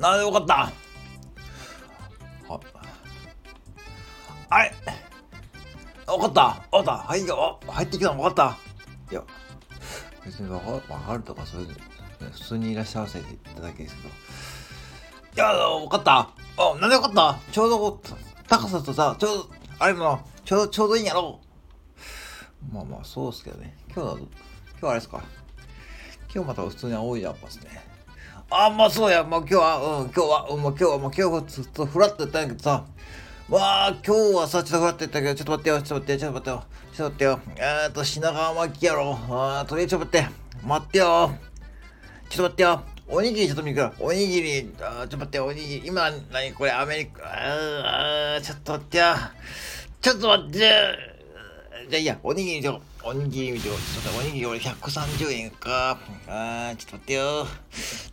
なでよかった。あれ？分かった。分かった。はい入ってきたの分かった。いや別に分か分かるとかそういう普通にいらっしゃらせていただけですけど。いや分かった。あなんで分かった？ちょうど高さとさちょうどあれもちょうどちょうどいいんやろ。まあまあそうっすけどね。今日は今日あれですか。今日また普通に青いジャンパーですね。あまあそうや、もう今日は、うん、今日は、うん、もう今日は、もう今日はずっとフラッとやったんやけどさ、わあ、今日はさ、ちょっとフラッとやったけど、ちょっと待ってよ、ちょっと待ってよ、ちょっと待ってよ、ちょっと待ってよ、えーと、品川巻きやろ、あーとりあえずちょっと待って、待ってよ、ちょっと待ってよ、おにぎりちょっと見るから、おにぎり、あーちょっと待って、おにぎり、今、何これ、アメリカ、あーちょっと待ってよ、ちょっと待って、じゃあいいや、おにぎりちょ、おにぎり見て。ちょっとおにぎり俺130円か。あー、ちょっと待ってよ。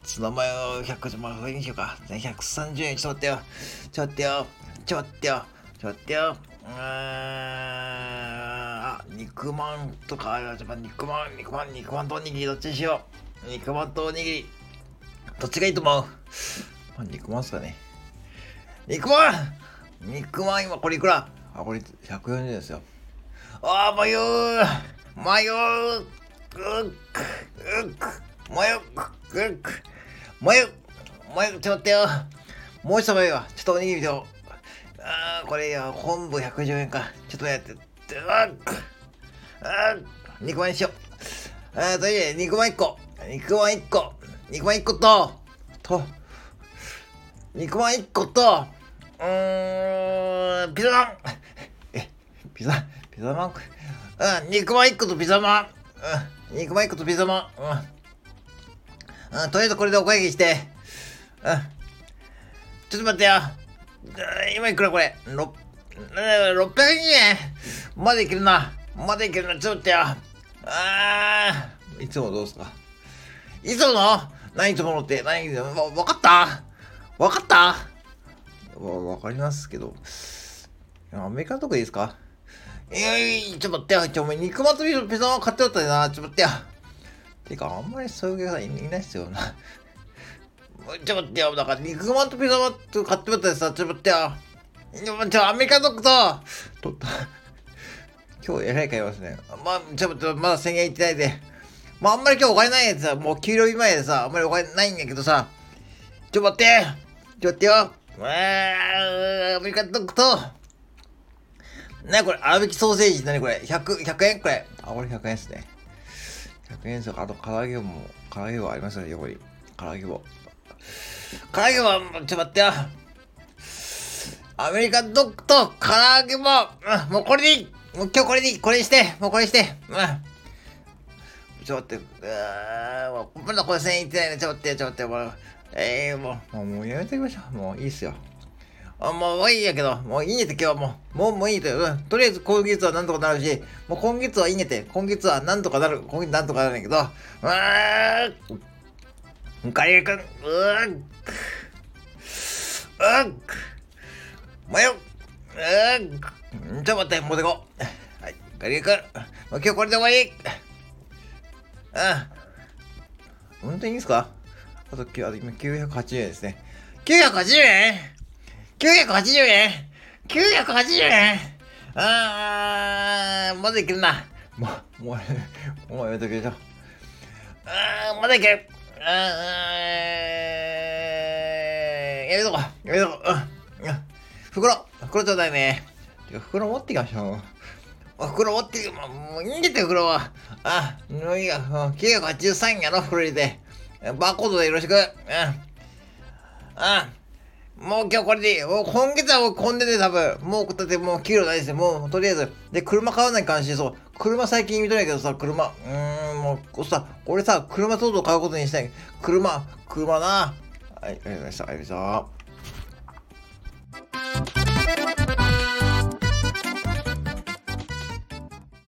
ツナマヨ100、まあ、これにしようか。130円、ちょっと待ってよ。ちょっと待ってよ。ちょっと待ってよ。ちょっと待ってよ。あ、肉まんとか、ちょっと肉まん、肉まん、肉まんとおにぎりどっちにしよう。肉まんとおにぎり。どっちがいいと思う、まあ、肉まんすかね。肉まん肉まん今これいくら？あ、これ140円ですよ。ああ、迷う。迷う。うっくうっく迷ううっく迷う。迷う。ちょっと待ってよ。もう一枚はちょっとおにぎりとああ、これや、昆布110円か。ちょっとやって、うっああ、肉まんにしよう。ああ、とりあえず肉まん1個。肉まん1個。肉まん1個と、と、肉まん1個と、うーん、ピザマンえ、ピザ、ピザマンうん、肉まん1個とピザマン。うん、肉まん1個とピザマン。うん。うん、とりあえずこれでお会計して。うん。ちょっと待ってよ。今いくらこれ ?6、600円まだいけるな。まだいけるな。ちょっと待ってよ。あー。いつもどうすか？いつもの？何いつものって？何わ分かった？分かった？わ、わかりますけど。アメリカのとこいいですか？いやいや、ちょっと待ってよ。ちょ、お前、肉まとびのピザマ買っておったよな。ちょっと待ってよ。てか、あんまりそういうお客さんいないっすよな。ちょっと待ってよ。だから、肉まんとピザマと買っておったよさ。ちょっと待ってよ。ちょ、アメリカドッグと、取った。今日、えらい買いますね。まあ、ちょっと、まだ1000円いってないで。まあ、あんまり今日お金ないやつさ、もう給料日前でさ、あんまりお金ないんだけどさ。ちょっと待ってちょっと待ってよ。あー、アメリカドッグと、なにこれ？粗挽きソーセージ？なにこれ ?100、100円？これ。あ、これ100円ですね。100円ですよ。あと、唐揚げも、唐揚げ棒ありますよね、横に。唐揚げ棒。唐揚げ棒、ちょっと待ってよ。アメリカンドッグと唐揚げ棒、うん、もうこれでいい。もう今日これでいい。これにして。もうこれにして。うん。ちょっと待って。うーもう、まだこれ1000円いってないね。ちょっと待って、ちょっと待って。もう、えー、もう、もうやめておきましょう。もういいっすよ。あもういいやけど、もういいねって今日はもう、もうもういいと、う。ん。とりあえず今月はなんとかなるし、もう今月はいいねって、今月はなんとかなる、今月なんとかなるんやけど、うーん、カリーくん、うーん、うーん、迷う、うーん、ちょっと待って、持ってこう。はい、カリーくん、もう今日これで終わり。うん。本当にいいですか？あと、今980円ですね。980円？980円 !980 円あー、まだいけるな。もう、もう、もうやめとけよ。あー、まだいける。あー、やめとこう。やめとこう。うん。袋、袋ちょうだいね。袋持ってきましょう。袋持ってき、もういいんだって、袋は。あ、もういいや。983やろ、袋入れて。バーコードでよろしく。うん。うん。もう今日これでいい。もう今月はもう混んでて多分。もう、だってもう給料ないですよ。もうとりあえず。で、車買わない感じでそう。車最近見とないけどさ、車。うーん、もうさ、俺さ、車とうとう買うことにしたい。車、車な。はい、ありがとうございました。ありがとうございました。